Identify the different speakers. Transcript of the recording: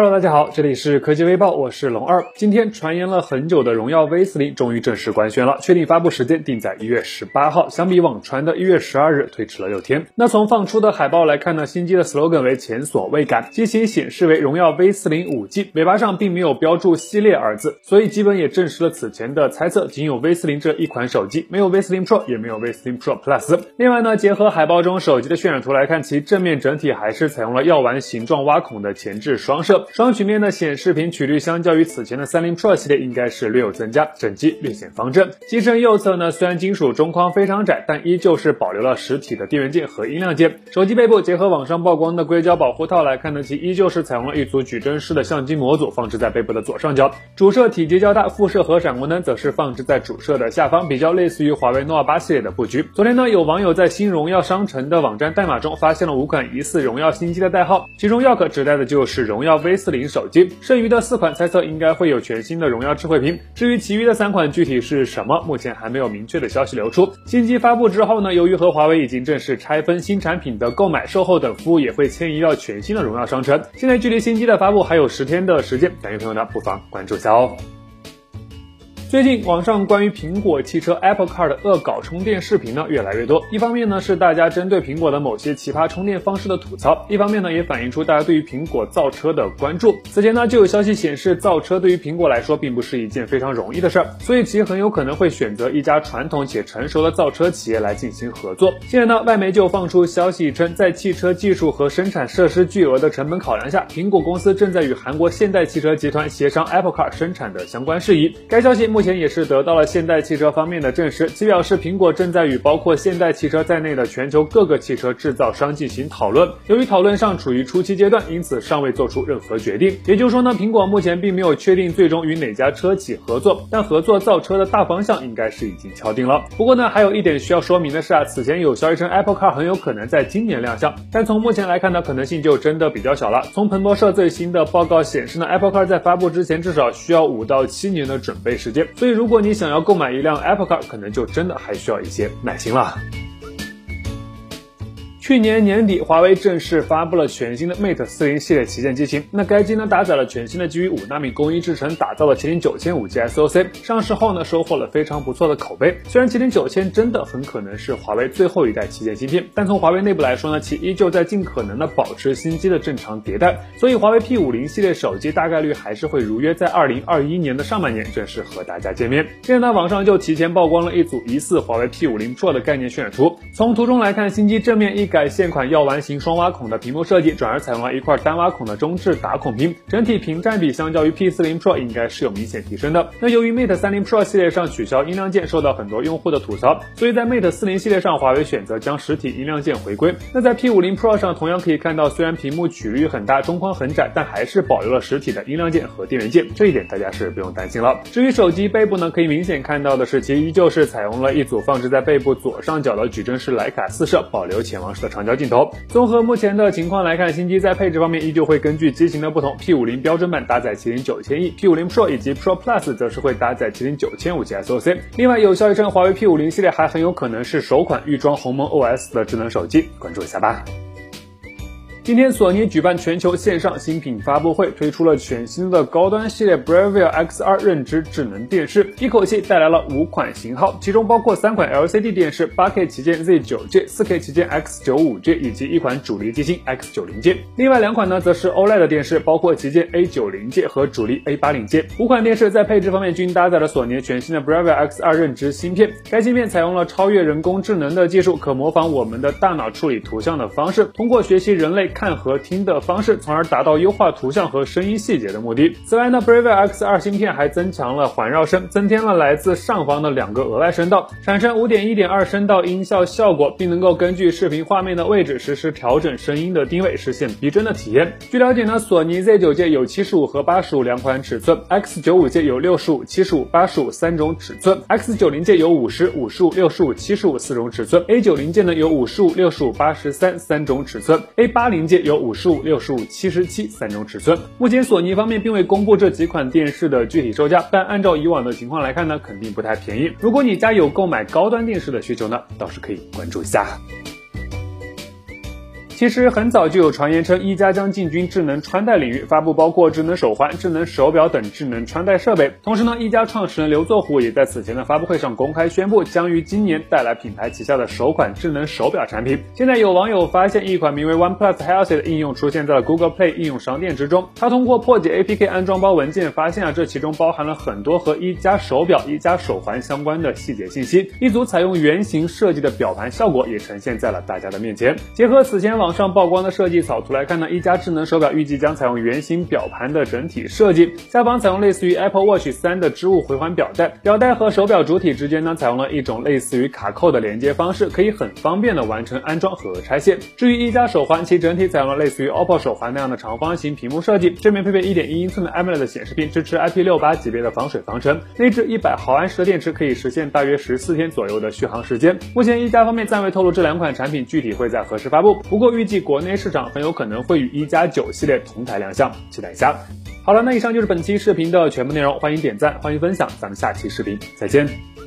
Speaker 1: Hello，大家好，这里是科技微报，我是龙二。今天传言了很久的荣耀 V 四零终于正式官宣了，确定发布时间定在一月十八号，相比网传的一月十二日推迟了六天。那从放出的海报来看呢，新机的 slogan 为前所未感，机型显示为荣耀 V 四零五 G，尾巴上并没有标注系列二字，所以基本也证实了此前的猜测，仅有 V 四零这一款手机，没有 V 四零 Pro，也没有 V 四零 Pro Plus。另外呢，结合海报中手机的渲染图来看，其正面整体还是采用了药丸形状挖孔的前置双摄，双曲面的。显示屏曲率相较于此前的三菱 Pro 系列应该是略有增加，整机略显方正。机身右侧呢，虽然金属中框非常窄，但依旧是保留了实体的电源键和音量键。手机背部结合网上曝光的硅胶保护套来看呢，其依旧是采用了一组矩阵式的相机模组，放置在背部的左上角。主摄体积较大，副摄和闪光灯则是放置在主摄的下方，比较类似于华为 Nova 八系列的布局。昨天呢，有网友在新荣耀商城的网站代码中发现了五款疑似荣耀新机的代号，其中 York 指代的就是荣耀 V A 四零手机。剩余的四款猜测应该会有全新的荣耀智慧屏，至于其余的三款具体是什么，目前还没有明确的消息流出。新机发布之后呢，由于和华为已经正式拆分新产品的购买、售后等服务，也会迁移到全新的荣耀商城。现在距离新机的发布还有十天的时间，感兴趣朋友呢不妨关注一下哦。最近网上关于苹果汽车 Apple Car 的恶搞充电视频呢越来越多，一方面呢是大家针对苹果的某些奇葩充电方式的吐槽，一方面呢也反映出大家对于苹果造车的关注。此前呢就有消息显示，造车对于苹果来说并不是一件非常容易的事儿，所以其很有可能会选择一家传统且成熟的造车企业来进行合作。现在呢外媒就放出消息称，在汽车技术和生产设施巨额的成本考量下，苹果公司正在与韩国现代汽车集团协商 Apple Car 生产的相关事宜。该消息目前也是得到了现代汽车方面的证实，其表示苹果正在与包括现代汽车在内的全球各个汽车制造商进行讨论。由于讨论上处于初期阶段，因此尚未做出任何决定。也就是说呢，苹果目前并没有确定最终与哪家车企合作，但合作造车的大方向应该是已经敲定了。不过呢，还有一点需要说明的是啊，此前有消息称 Apple Car 很有可能在今年亮相，但从目前来看呢，可能性就真的比较小了。从彭博社最新的报告显示呢，Apple Car 在发布之前至少需要五到七年的准备时间，所以如果你想要购买一辆 Apple Car，可能就真的还需要一些耐心了。去年年底，华为正式发布了全新的 Mate 四零系列旗舰机型。那该机呢，搭载了全新的基于五纳米工艺制成打造的麒麟九千五 G SoC。上市后呢，收获了非常不错的口碑。虽然麒麟九千真的很可能是华为最后一代旗舰芯片，但从华为内部来说呢，其依旧在尽可能的保持新机的正常迭代。所以，华为 P 五零系列手机大概率还是会如约在二零二一年的上半年正式和大家见面。现在呢，网上就提前曝光了一组疑似华为 P 五零 Pro 的概念渲染图。从图中来看，新机正面一改。改现款药丸型双挖孔的屏幕设计，转而采用了一块单挖孔的中置打孔屏，整体屏占比相较于 P40 Pro 应该是有明显提升的。那由于 Mate 30 Pro 系列上取消音量键，受到很多用户的吐槽，所以在 Mate 40系列上，华为选择将实体音量键回归。那在 P50 Pro 上，同样可以看到，虽然屏幕曲率很大，中框很窄，但还是保留了实体的音量键和电源键，这一点大家是不用担心了。至于手机背部呢，可以明显看到的是，其依旧是采用了一组放置在背部左上角的矩阵式徕卡四摄，保留潜望式的。长焦镜头。综合目前的情况来看，新机在配置方面依旧会根据机型的不同，P50 标准版搭载麒麟九千亿，P50 Pro 以及 Pro Plus 则是会搭载麒麟九千五 G SoC。另外有消息称，华为 P50 系列还很有可能是首款预装鸿蒙 OS 的智能手机，关注一下吧。今天，索尼举办全球线上新品发布会，推出了全新的高端系列 Bravia X2 认知智能电视，一口气带来了五款型号，其中包括三款 LCD 电视、8K 旗舰 Z9G、4K 旗舰 X95G 以及一款主力机型 X90G。另外两款呢，则是 OLED 电视，包括旗舰 A90G 和主力 A80G。五款电视在配置方面均搭载了索尼全新的 Bravia X2 认知芯片，该芯片采用了超越人工智能的技术，可模仿我们的大脑处理图像的方式，通过学习人类。看和听的方式，从而达到优化图像和声音细节的目的。此外呢，Bravia X2 芯片还增强了环绕声，增添了来自上方的两个额外声道，产生五点一点二声道音效效果，并能够根据视频画面的位置实时调整声音的定位，实现逼真的体验。据了解呢，索尼 Z9 界有七十五和八十五两款尺寸，X95 界有六十五、七十五、八十五三种尺寸，X90 界有五十五十五、六十五、七十五四种尺寸，A90 界呢有五十五、六十五、八十三三种尺寸，A80。界有五十五、六十五、七十七三种尺寸。目前索尼方面并未公布这几款电视的具体售价，但按照以往的情况来看呢，肯定不太便宜。如果你家有购买高端电视的需求呢，倒是可以关注一下。其实很早就有传言称，一加将进军智能穿戴领域，发布包括智能手环、智能手表等智能穿戴设备。同时呢，一加创始人刘作虎也在此前的发布会上公开宣布，将于今年带来品牌旗下的首款智能手表产品。现在有网友发现，一款名为 OnePlus Health 的应用出现在了 Google Play 应用商店之中。他通过破解 APK 安装包文件，发现啊，这其中包含了很多和一加手表、一加手环相关的细节信息。一组采用圆形设计的表盘效果也呈现在了大家的面前。结合此前网网上曝光的设计草图来看呢，一加智能手表预计将采用圆形表盘的整体设计，下方采用类似于 Apple Watch 三的织物回环表带，表带和手表主体之间呢采用了一种类似于卡扣的连接方式，可以很方便的完成安装和拆卸。至于一加手环，其整体采用了类似于 OPPO 手环那样的长方形屏幕设计，正面配备一点一英寸的 AMOLED 显示屏，支持 IP68 级别的防水防尘，内置一百毫安时的电池，可以实现大约十四天左右的续航时间。目前一加方面暂未透露这两款产品具体会在何时发布，不过预计国内市场很有可能会与一加九系列同台亮相，期待一下。好了，那以上就是本期视频的全部内容，欢迎点赞，欢迎分享，咱们下期视频再见。